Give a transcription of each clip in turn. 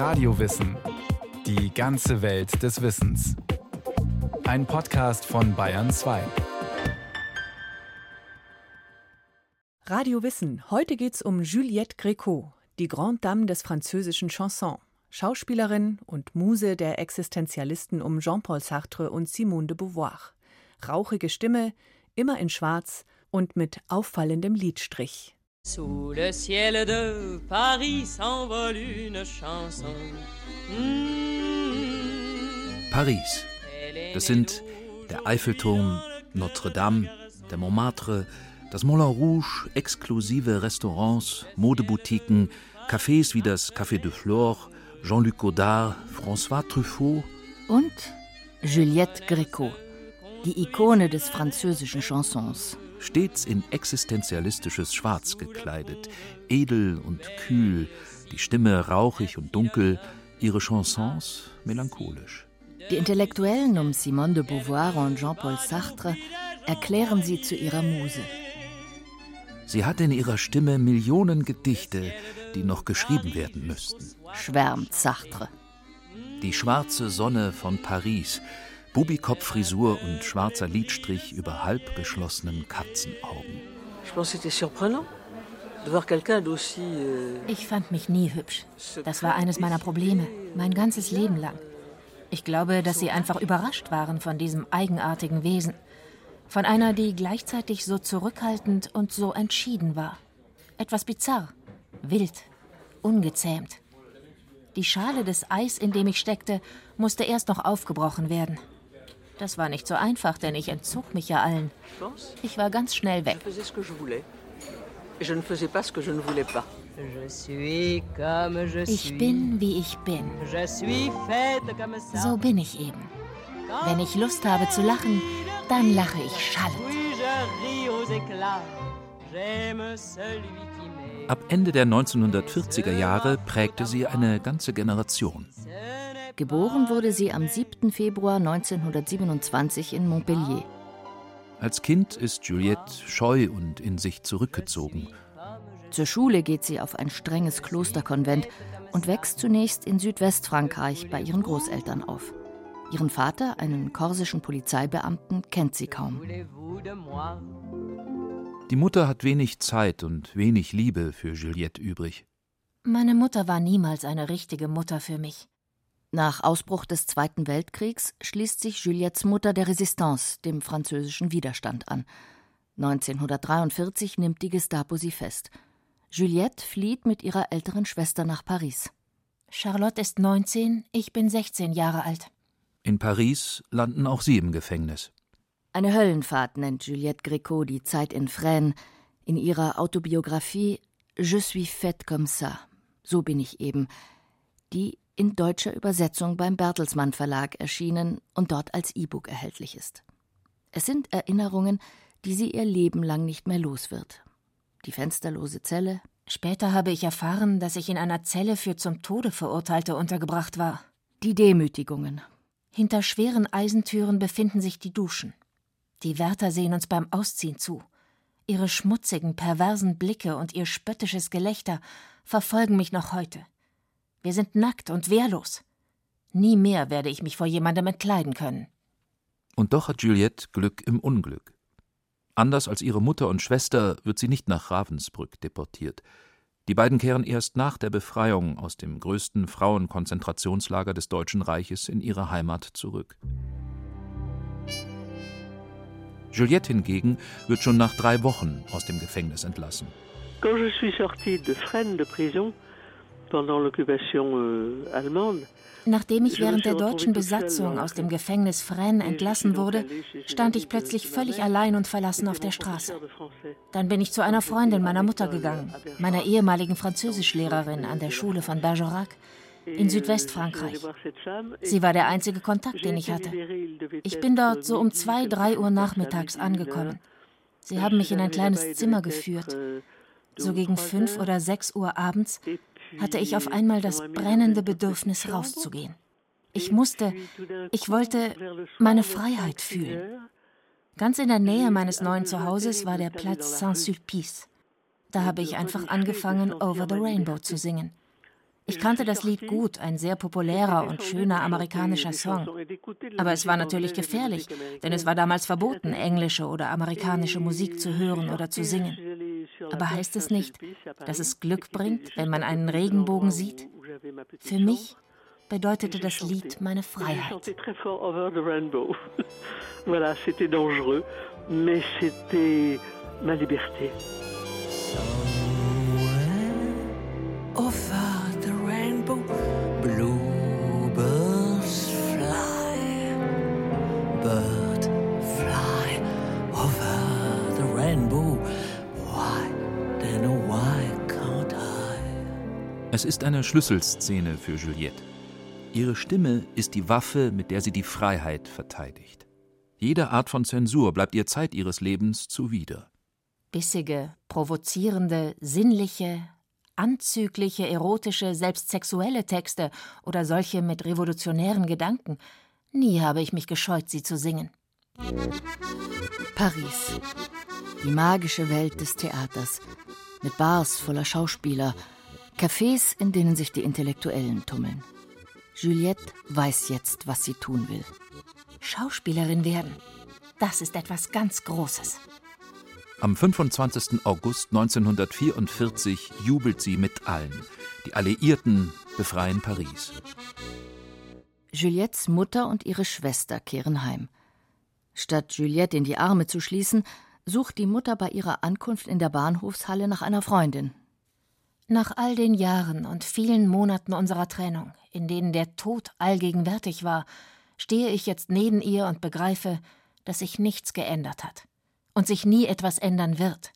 Radiowissen. Die ganze Welt des Wissens. Ein Podcast von Bayern 2. Radio Wissen. Heute geht's um Juliette Gréco, die Grande Dame des französischen Chanson. Schauspielerin und Muse der Existenzialisten um Jean-Paul Sartre und Simone de Beauvoir. Rauchige Stimme, immer in Schwarz und mit auffallendem Liedstrich. Sous le ciel de Paris s'envole une chanson. Paris. Das sind der Eiffelturm, Notre Dame, der Montmartre, das Moulin Rouge, exklusive Restaurants, Modeboutiquen, Cafés wie das Café de Flore, Jean-Luc Godard, François Truffaut und Juliette Gréco, die Ikone des französischen Chansons stets in existenzialistisches Schwarz gekleidet, edel und kühl, die Stimme rauchig und dunkel, ihre Chansons melancholisch. Die Intellektuellen um Simone de Beauvoir und Jean-Paul Sartre erklären sie zu ihrer Muse. Sie hat in ihrer Stimme Millionen Gedichte, die noch geschrieben werden müssten. Schwärmt Sartre. Die schwarze Sonne von Paris, Bubikopffrisur und schwarzer Lidstrich über halb geschlossenen Katzenaugen. Euh, ich fand mich nie hübsch. Das war eines meiner Probleme, mein ganzes Leben lang. Ich glaube, dass sie einfach überrascht waren von diesem eigenartigen Wesen. Von einer, die gleichzeitig so zurückhaltend und so entschieden war. Etwas bizarr, wild, ungezähmt. Die Schale des Eis, in dem ich steckte, musste erst noch aufgebrochen werden. Das war nicht so einfach, denn ich entzog mich ja allen. Ich war ganz schnell weg. Ich bin, wie ich bin. So bin ich eben. Wenn ich Lust habe zu lachen, dann lache ich schallend. Ab Ende der 1940er Jahre prägte sie eine ganze Generation. Geboren wurde sie am 7. Februar 1927 in Montpellier. Als Kind ist Juliette scheu und in sich zurückgezogen. Zur Schule geht sie auf ein strenges Klosterkonvent und wächst zunächst in Südwestfrankreich bei ihren Großeltern auf. Ihren Vater, einen korsischen Polizeibeamten, kennt sie kaum. Die Mutter hat wenig Zeit und wenig Liebe für Juliette übrig. Meine Mutter war niemals eine richtige Mutter für mich. Nach Ausbruch des Zweiten Weltkriegs schließt sich Juliettes Mutter der Resistance, dem französischen Widerstand, an. 1943 nimmt die Gestapo sie fest. Juliette flieht mit ihrer älteren Schwester nach Paris. Charlotte ist 19, ich bin 16 Jahre alt. In Paris landen auch sie im Gefängnis. Eine Höllenfahrt nennt Juliette Gréco die Zeit in Fresnes in ihrer Autobiografie Je suis faite comme ça. So bin ich eben, die in deutscher Übersetzung beim Bertelsmann Verlag erschienen und dort als E-Book erhältlich ist. Es sind Erinnerungen, die sie ihr Leben lang nicht mehr los wird. Die fensterlose Zelle. Später habe ich erfahren, dass ich in einer Zelle für zum Tode Verurteilte untergebracht war. Die Demütigungen. Hinter schweren Eisentüren befinden sich die Duschen. Die Wärter sehen uns beim Ausziehen zu. Ihre schmutzigen, perversen Blicke und ihr spöttisches Gelächter verfolgen mich noch heute. Wir sind nackt und wehrlos. Nie mehr werde ich mich vor jemandem entkleiden können. Und doch hat Juliette Glück im Unglück. Anders als ihre Mutter und Schwester wird sie nicht nach Ravensbrück deportiert. Die beiden kehren erst nach der Befreiung aus dem größten Frauenkonzentrationslager des Deutschen Reiches in ihre Heimat zurück. Juliette hingegen wird schon nach drei Wochen aus dem Gefängnis entlassen. Quand je suis sortie de Fresnes de prison, Nachdem ich während der deutschen Besatzung aus dem Gefängnis Fresnes entlassen wurde, stand ich plötzlich völlig allein und verlassen auf der Straße. Dann bin ich zu einer Freundin meiner Mutter gegangen, meiner ehemaligen Französischlehrerin an der Schule von Bergerac in Südwestfrankreich. Sie war der einzige Kontakt, den ich hatte. Ich bin dort so um zwei, drei Uhr nachmittags angekommen. Sie haben mich in ein kleines Zimmer geführt. So gegen fünf oder sechs Uhr abends hatte ich auf einmal das brennende Bedürfnis rauszugehen. Ich musste, ich wollte meine Freiheit fühlen. Ganz in der Nähe meines neuen Zuhauses war der Platz Saint-Sulpice. Da habe ich einfach angefangen, Over the Rainbow zu singen. Ich kannte das Lied gut, ein sehr populärer und schöner amerikanischer Song. Aber es war natürlich gefährlich, denn es war damals verboten, englische oder amerikanische Musik zu hören oder zu singen. Aber heißt es nicht, dass es Glück bringt, wenn man einen Regenbogen sieht? Für mich bedeutete das Lied meine Freiheit. voilà, c'était dangereux, mais c'était ma liberté. over Es ist eine Schlüsselszene für Juliette. Ihre Stimme ist die Waffe, mit der sie die Freiheit verteidigt. Jede Art von Zensur bleibt ihr Zeit ihres Lebens zuwider. Bissige, provozierende, sinnliche, anzügliche, erotische, selbst sexuelle Texte oder solche mit revolutionären Gedanken. Nie habe ich mich gescheut, sie zu singen. Paris. Die magische Welt des Theaters. Mit Bars voller Schauspieler, Cafés, in denen sich die Intellektuellen tummeln. Juliette weiß jetzt, was sie tun will. Schauspielerin werden. Das ist etwas ganz Großes. Am 25. August 1944 jubelt sie mit allen. Die Alliierten befreien Paris. Juliettes Mutter und ihre Schwester kehren heim. Statt Juliette in die Arme zu schließen, sucht die Mutter bei ihrer Ankunft in der Bahnhofshalle nach einer Freundin. Nach all den Jahren und vielen Monaten unserer Trennung, in denen der Tod allgegenwärtig war, stehe ich jetzt neben ihr und begreife, dass sich nichts geändert hat und sich nie etwas ändern wird.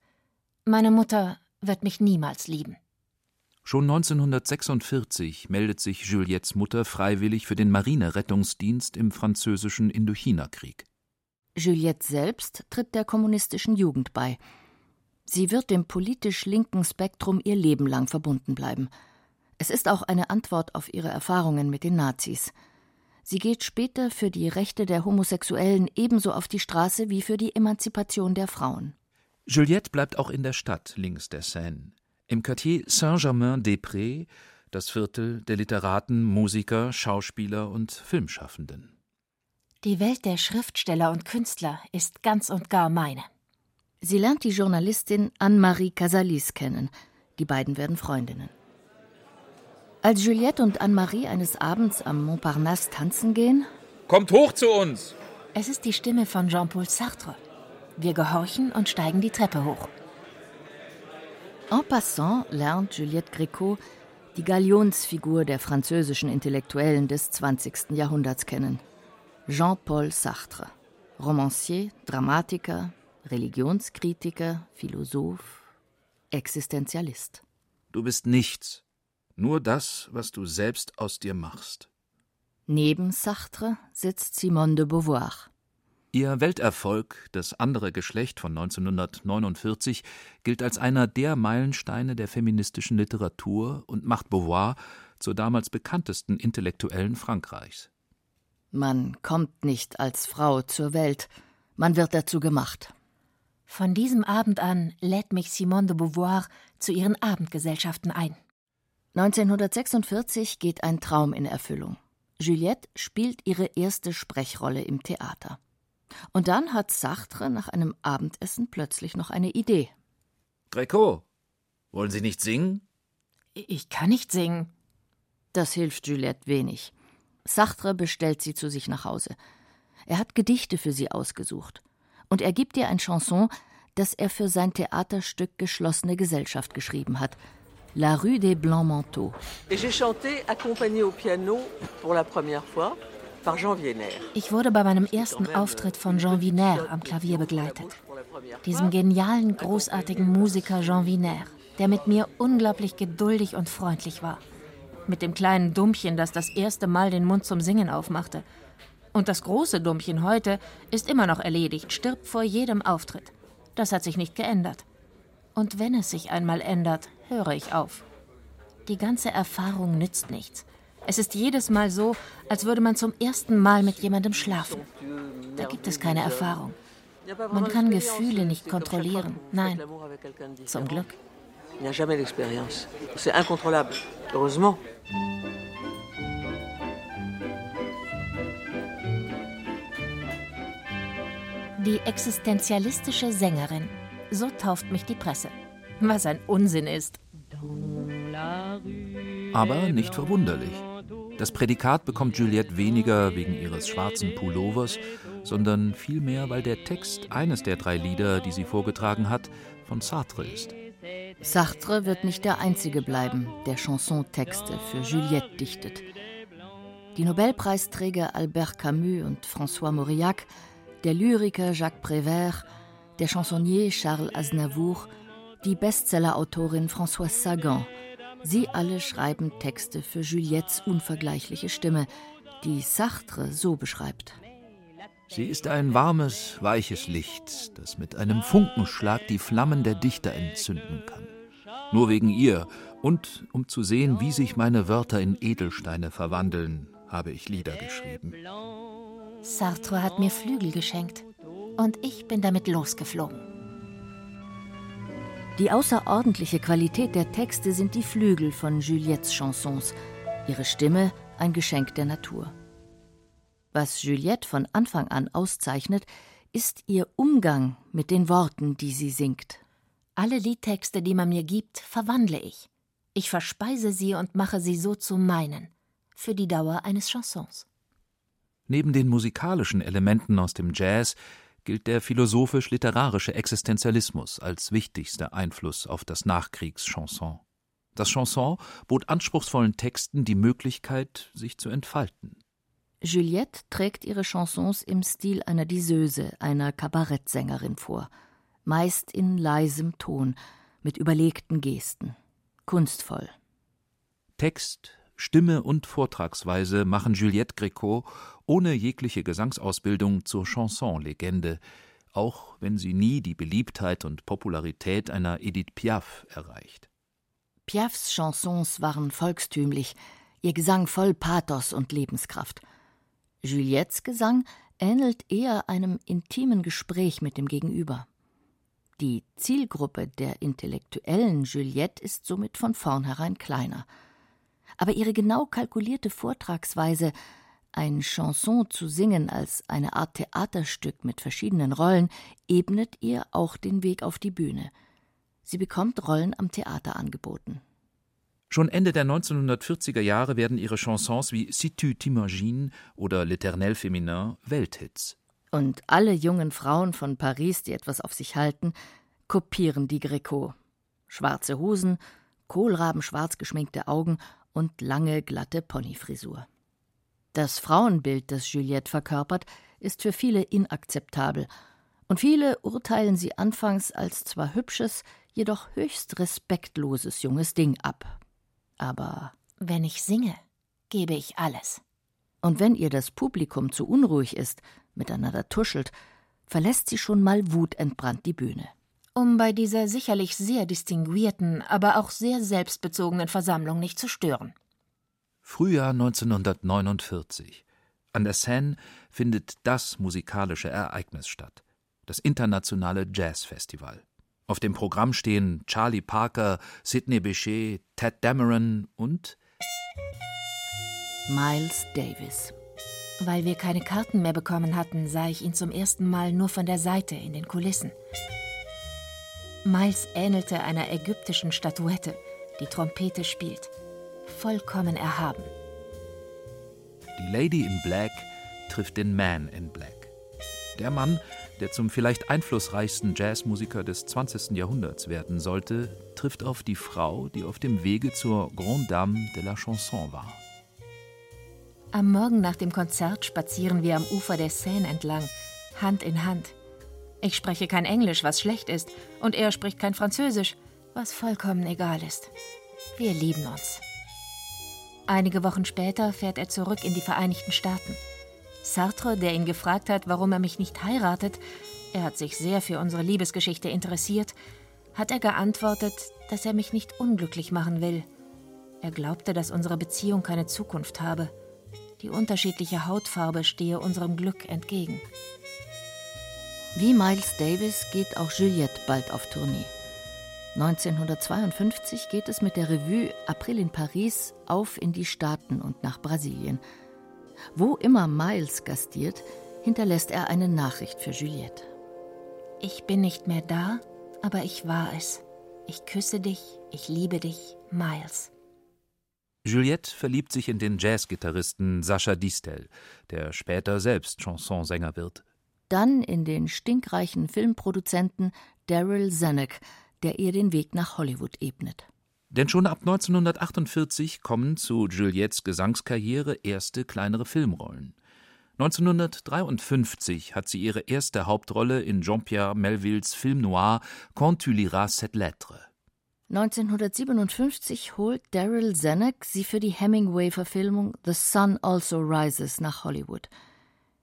Meine Mutter wird mich niemals lieben. Schon 1946 meldet sich Juliettes Mutter freiwillig für den Marinerettungsdienst im französischen Indochina-Krieg. Juliette selbst tritt der kommunistischen Jugend bei. Sie wird dem politisch linken Spektrum ihr Leben lang verbunden bleiben. Es ist auch eine Antwort auf ihre Erfahrungen mit den Nazis. Sie geht später für die Rechte der Homosexuellen ebenso auf die Straße wie für die Emanzipation der Frauen. Juliette bleibt auch in der Stadt links der Seine, im Quartier Saint-Germain-des-Prés, das Viertel der Literaten, Musiker, Schauspieler und Filmschaffenden. Die Welt der Schriftsteller und Künstler ist ganz und gar meine. Sie lernt die Journalistin Anne-Marie Casalis kennen. Die beiden werden Freundinnen. Als Juliette und Anne-Marie eines Abends am Montparnasse tanzen gehen, Kommt hoch zu uns! Es ist die Stimme von Jean-Paul Sartre. Wir gehorchen und steigen die Treppe hoch. En passant lernt Juliette Gréco die Galionsfigur der französischen Intellektuellen des 20. Jahrhunderts kennen. Jean-Paul Sartre. Romancier, Dramatiker, Religionskritiker, Philosoph, Existenzialist. Du bist nichts, nur das, was du selbst aus dir machst. Neben Sartre sitzt Simone de Beauvoir. Ihr Welterfolg, das andere Geschlecht von 1949, gilt als einer der Meilensteine der feministischen Literatur und macht Beauvoir zur damals bekanntesten Intellektuellen Frankreichs. Man kommt nicht als Frau zur Welt, man wird dazu gemacht. Von diesem Abend an lädt mich Simone de Beauvoir zu ihren Abendgesellschaften ein. 1946 geht ein Traum in Erfüllung. Juliette spielt ihre erste Sprechrolle im Theater. Und dann hat Sartre nach einem Abendessen plötzlich noch eine Idee. Greco, wollen Sie nicht singen? Ich kann nicht singen. Das hilft Juliette wenig. Sartre bestellt sie zu sich nach Hause. Er hat Gedichte für sie ausgesucht. Und er gibt ihr ein Chanson, das er für sein Theaterstück Geschlossene Gesellschaft geschrieben hat – La rue des Blancs Manteaux. Et j'ai chanté accompagné au piano pour la première fois par Jean Wiener. Ich wurde bei meinem ersten Auftritt von Jean Wiener am Klavier begleitet. Diesem genialen, großartigen Musiker Jean Wiener, der mit mir unglaublich geduldig und freundlich war. Mit dem kleinen Dummchen, das das erste Mal den Mund zum Singen aufmachte. Und das große Dummchen heute ist immer noch erledigt, stirbt vor jedem Auftritt. Das hat sich nicht geändert. Und wenn es sich einmal ändert, höre ich auf. Die ganze Erfahrung nützt nichts. Es ist jedes Mal so, als würde man zum ersten Mal mit jemandem schlafen. Da gibt es keine Erfahrung. Man kann Gefühle nicht kontrollieren. Nein, zum Glück. Il n'y a jamais d'expérience. C'est incontrôlable. Heureusement. Die existenzialistische Sängerin. So tauft mich die Presse. Was ein Unsinn ist. Aber nicht verwunderlich. Das Prädikat bekommt Juliette weniger wegen ihres schwarzen Pullovers, sondern vielmehr, weil der Text eines der drei Lieder, die sie vorgetragen hat, von Sartre ist. Sartre wird nicht der Einzige bleiben, der Chansontexte für Juliette dichtet. Die Nobelpreisträger Albert Camus und François Mauriac der Lyriker Jacques Prévert, der Chansonnier Charles Aznavour, die Bestsellerautorin Françoise Sagan. Sie alle schreiben Texte für Juliettes unvergleichliche Stimme, die Sartre so beschreibt. Sie ist ein warmes, weiches Licht, das mit einem Funkenschlag die Flammen der Dichter entzünden kann. Nur wegen ihr und um zu sehen, wie sich meine Wörter in Edelsteine verwandeln, habe ich Lieder geschrieben. Sartre hat mir Flügel geschenkt und ich bin damit losgeflogen. Die außerordentliche Qualität der Texte sind die Flügel von Juliettes Chansons, ihre Stimme ein Geschenk der Natur. Was Juliette von Anfang an auszeichnet, ist ihr Umgang mit den Worten, die sie singt. Alle Liedtexte, die man mir gibt, verwandle ich. Ich verspeise sie und mache sie so zu meinen, für die Dauer eines Chansons. Neben den musikalischen Elementen aus dem Jazz gilt der philosophisch-literarische Existenzialismus als wichtigster Einfluss auf das Nachkriegschanson. Das Chanson bot anspruchsvollen Texten die Möglichkeit, sich zu entfalten. Juliette trägt ihre Chansons im Stil einer Diseuse, einer Kabarettsängerin vor, meist in leisem Ton, mit überlegten Gesten, kunstvoll. Text, Stimme und Vortragsweise machen Juliette Gréco ohne jegliche Gesangsausbildung zur Chanson-Legende, auch wenn sie nie die Beliebtheit und Popularität einer Edith Piaf erreicht. Piafs Chansons waren volkstümlich, ihr Gesang voll Pathos und Lebenskraft. Juliettes Gesang ähnelt eher einem intimen Gespräch mit dem Gegenüber. Die Zielgruppe der intellektuellen Juliette ist somit von vornherein kleiner – aber ihre genau kalkulierte Vortragsweise, ein Chanson zu singen als eine Art Theaterstück mit verschiedenen Rollen, ebnet ihr auch den Weg auf die Bühne. Sie bekommt Rollen am Theater angeboten. Schon Ende der 1940er Jahre werden ihre Chansons wie Si tu t'imagines oder L'Éternel Féminin Welthits. Und alle jungen Frauen von Paris, die etwas auf sich halten, kopieren die Greco. Schwarze Hosen, kohlrabenschwarz geschminkte Augen und lange, glatte Ponyfrisur. Das Frauenbild, das Juliette verkörpert, ist für viele inakzeptabel, und viele urteilen sie anfangs als zwar hübsches, jedoch höchst respektloses junges Ding ab. Aber wenn ich singe, gebe ich alles. Und wenn ihr das Publikum zu unruhig ist, miteinander tuschelt, verlässt sie schon mal wutentbrannt die Bühne um bei dieser sicherlich sehr distinguierten, aber auch sehr selbstbezogenen Versammlung nicht zu stören. Frühjahr 1949. An der Seine findet das musikalische Ereignis statt, das internationale Jazzfestival. Auf dem Programm stehen Charlie Parker, Sidney Bechet, Ted Dameron und Miles Davis. Weil wir keine Karten mehr bekommen hatten, sah ich ihn zum ersten Mal nur von der Seite in den Kulissen. Miles ähnelte einer ägyptischen Statuette, die Trompete spielt. Vollkommen erhaben. Die Lady in Black trifft den Man in Black. Der Mann, der zum vielleicht einflussreichsten Jazzmusiker des 20. Jahrhunderts werden sollte, trifft auf die Frau, die auf dem Wege zur Grande Dame de la Chanson war. Am Morgen nach dem Konzert spazieren wir am Ufer der Seine entlang, Hand in Hand. Ich spreche kein Englisch, was schlecht ist, und er spricht kein Französisch, was vollkommen egal ist. Wir lieben uns. Einige Wochen später fährt er zurück in die Vereinigten Staaten. Sartre, der ihn gefragt hat, warum er mich nicht heiratet, er hat sich sehr für unsere Liebesgeschichte interessiert, hat er geantwortet, dass er mich nicht unglücklich machen will. Er glaubte, dass unsere Beziehung keine Zukunft habe. Die unterschiedliche Hautfarbe stehe unserem Glück entgegen. Wie Miles Davis geht auch Juliette bald auf Tournee. 1952 geht es mit der Revue April in Paris auf in die Staaten und nach Brasilien. Wo immer Miles gastiert, hinterlässt er eine Nachricht für Juliette. Ich bin nicht mehr da, aber ich war es. Ich küsse dich, ich liebe dich, Miles. Juliette verliebt sich in den Jazzgitarristen Sascha Distel, der später selbst Chansonsänger wird. Dann in den stinkreichen Filmproduzenten Daryl Zanuck, der ihr den Weg nach Hollywood ebnet. Denn schon ab 1948 kommen zu Juliettes Gesangskarriere erste kleinere Filmrollen. 1953 hat sie ihre erste Hauptrolle in Jean-Pierre Melvilles Film noir Quand tu liras cette lettre. 1957 holt Daryl Zanuck sie für die Hemingway-Verfilmung The Sun Also Rises nach Hollywood.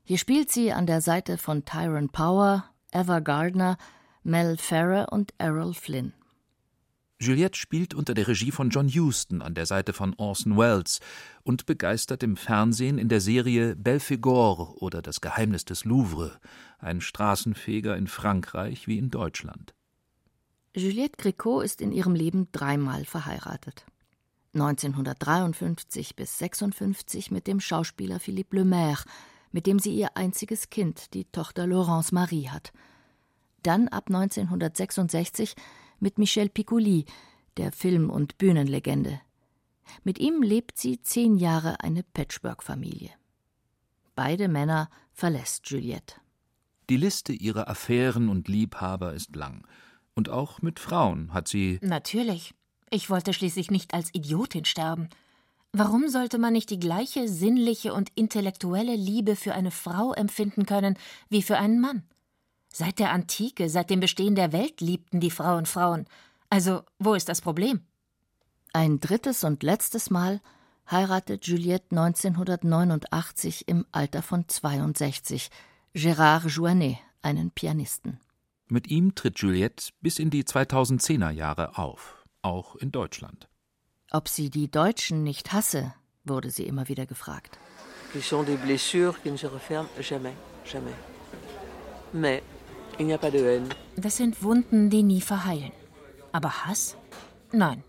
Hier spielt sie an der Seite von Tyrone Power, Eva Gardner, Mel Ferrer und Errol Flynn. Juliette spielt unter der Regie von John Huston an der Seite von Orson Welles und begeistert im Fernsehen in der Serie Belphegor oder Das Geheimnis des Louvre, ein Straßenfeger in Frankreich wie in Deutschland. Juliette Gréco ist in ihrem Leben dreimal verheiratet. 1953 bis 56 mit dem Schauspieler Philippe Lemaire, mit dem sie ihr einziges Kind, die Tochter Laurence Marie, hat. Dann ab 1966 mit Michel Piccoli, der Film- und Bühnenlegende. Mit ihm lebt sie zehn Jahre eine Patchwork-Familie. Beide Männer verlässt Juliette. Die Liste ihrer Affären und Liebhaber ist lang. Und auch mit Frauen hat sie. Natürlich. Ich wollte schließlich nicht als Idiotin sterben. Warum sollte man nicht die gleiche sinnliche und intellektuelle Liebe für eine Frau empfinden können wie für einen Mann? Seit der Antike, seit dem Bestehen der Welt liebten die Frauen Frauen. Also, wo ist das Problem? Ein drittes und letztes Mal heiratet Juliette 1989 im Alter von 62 Gérard Jouanet, einen Pianisten. Mit ihm tritt Juliette bis in die 2010er Jahre auf, auch in Deutschland. Ob sie die Deutschen nicht hasse, wurde sie immer wieder gefragt. Ce sont des blessures qui ne se referment jamais, jamais. Mais das sind Wunden, die nie verheilen. Aber Hass? Nein.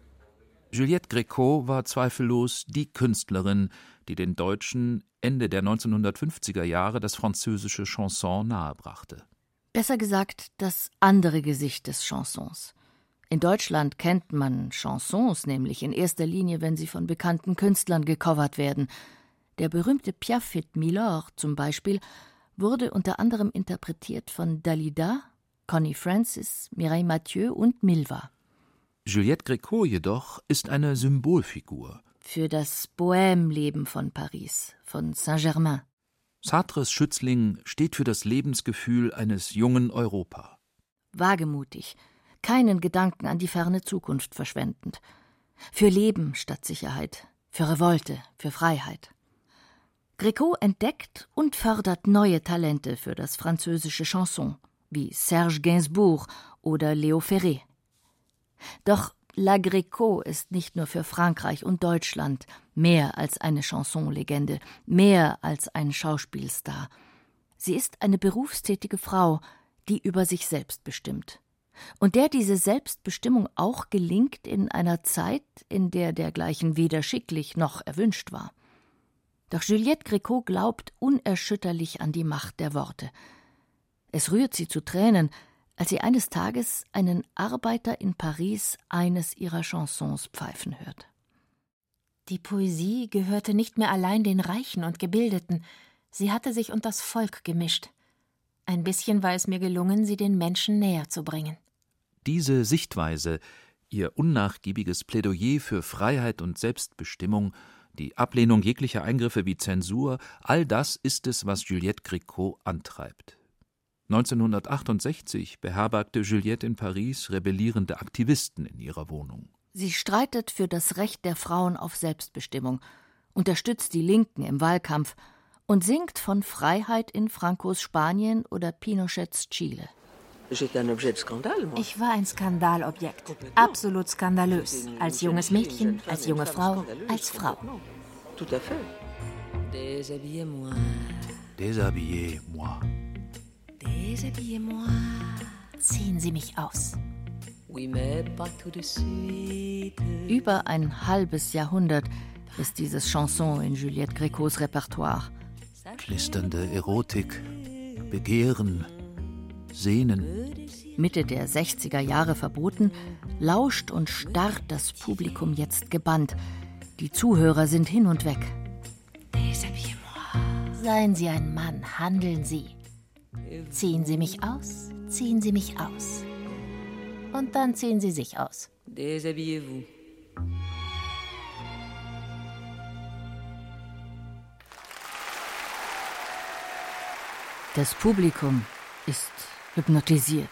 Juliette Gréco war zweifellos die Künstlerin, die den Deutschen Ende der 1950er Jahre das französische Chanson nahebrachte. Besser gesagt, das andere Gesicht des Chansons. In Deutschland kennt man Chansons nämlich in erster Linie, wenn sie von bekannten Künstlern gecovert werden. Der berühmte Piafit Milord zum Beispiel wurde unter anderem interpretiert von Dalida, Connie Francis, Mireille Mathieu und Milva. Juliette Gréco jedoch ist eine Symbolfigur. Für das Bohème-Leben von Paris, von Saint-Germain. Sartres Schützling steht für das Lebensgefühl eines jungen Europa. Wagemutig, keinen Gedanken an die ferne Zukunft verschwendend. Für Leben statt Sicherheit, für Revolte, für Freiheit. Gréco entdeckt und fördert neue Talente für das französische Chanson, wie Serge Gainsbourg oder Léo Ferré. Doch La Gréco ist nicht nur für Frankreich und Deutschland mehr als eine Chansonlegende, mehr als ein Schauspielstar. Sie ist eine berufstätige Frau, die über sich selbst bestimmt. Und der diese Selbstbestimmung auch gelingt in einer Zeit, in der dergleichen weder schicklich noch erwünscht war. Doch Juliette Gréco glaubt unerschütterlich an die Macht der Worte. Es rührt sie zu Tränen, als sie eines Tages einen Arbeiter in Paris eines ihrer Chansons pfeifen hört. Die Poesie gehörte nicht mehr allein den Reichen und Gebildeten, sie hatte sich unter das Volk gemischt. Ein bisschen war es mir gelungen, sie den Menschen näher zu bringen. Diese Sichtweise, ihr unnachgiebiges Plädoyer für Freiheit und Selbstbestimmung die Ablehnung jeglicher Eingriffe wie Zensur, all das ist es, was Juliette Gréco antreibt. 1968 beherbergte Juliette in Paris rebellierende Aktivisten in ihrer Wohnung. Sie streitet für das Recht der Frauen auf Selbstbestimmung, unterstützt die Linken im Wahlkampf und singt von Freiheit in Francos Spanien oder Pinochets Chile. Ich war ein Skandalobjekt. Absolut skandalös. Als junges Mädchen, als junge Frau, als Frau. Déshabillez-moi. Déshabillez-moi. Déshabillez-moi. Ziehen Sie mich aus. Über ein halbes Jahrhundert ist dieses Chanson in Juliette Grécos Repertoire. Knisternde Erotik, Begehren, Sehnen. Mitte der 60er Jahre verboten, lauscht und starrt das Publikum jetzt gebannt. Die Zuhörer sind hin und weg. Seien Sie ein Mann, handeln Sie. Ziehen Sie mich aus, ziehen Sie mich aus. Und dann ziehen Sie sich aus. Déshabillez-vous. Das Publikum ist hypnotisiert,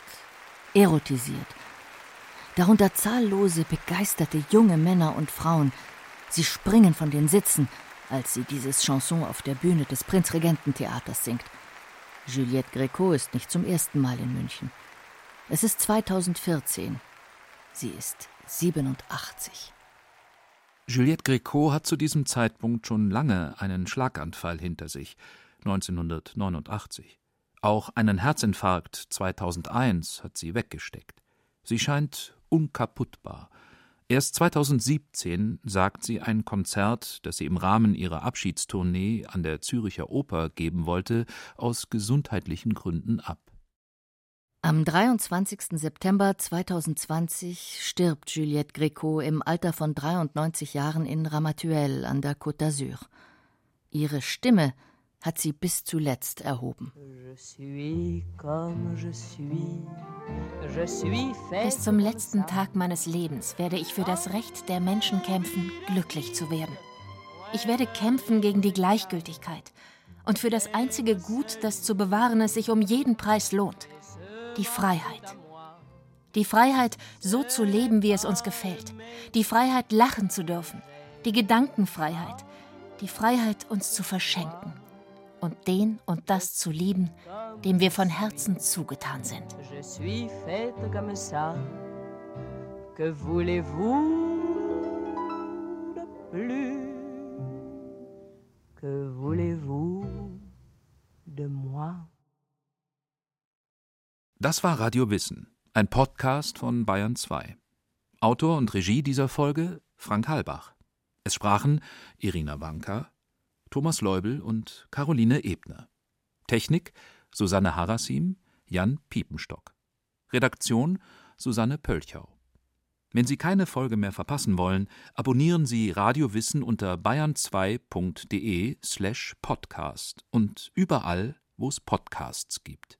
erotisiert. Darunter zahllose, begeisterte junge Männer und Frauen. Sie springen von den Sitzen, als sie dieses Chanson auf der Bühne des Prinzregententheaters singt. Juliette Gréco ist nicht zum ersten Mal in München. Es ist 2014. Sie ist 87. Juliette Gréco hat zu diesem Zeitpunkt schon lange einen Schlaganfall hinter sich, 1989. Auch einen Herzinfarkt 2001 hat sie weggesteckt. Sie scheint unkaputtbar. Erst 2017 sagt sie ein Konzert, das sie im Rahmen ihrer Abschiedstournee an der Züricher Oper geben wollte, aus gesundheitlichen Gründen ab. Am 23. September 2020 stirbt Juliette Gréco im Alter von 93 Jahren in Ramatuelle an der Côte d'Azur. Ihre Stimme hat sie bis zuletzt erhoben. Bis zum letzten Tag meines Lebens werde ich für das Recht der Menschen kämpfen, glücklich zu werden. Ich werde kämpfen gegen die Gleichgültigkeit und für das einzige Gut, das zu bewahren es sich um jeden Preis lohnt, die Freiheit. Die Freiheit, so zu leben, wie es uns gefällt. Die Freiheit, lachen zu dürfen. Die Gedankenfreiheit. Die Freiheit, uns zu verschenken und den und das zu lieben, dem wir von Herzen zugetan sind. Das war Radio Wissen, ein Podcast von Bayern 2. Autor und Regie dieser Folge Frank Halbach. Es sprachen Irina Wanka, Thomas Leubel und Caroline Ebner. Technik Susanne Harasim, Jan Piepenstock. Redaktion Susanne Pölchau. Wenn Sie keine Folge mehr verpassen wollen, abonnieren Sie Radio Wissen unter bayern2.de slash podcast und überall, wo es Podcasts gibt.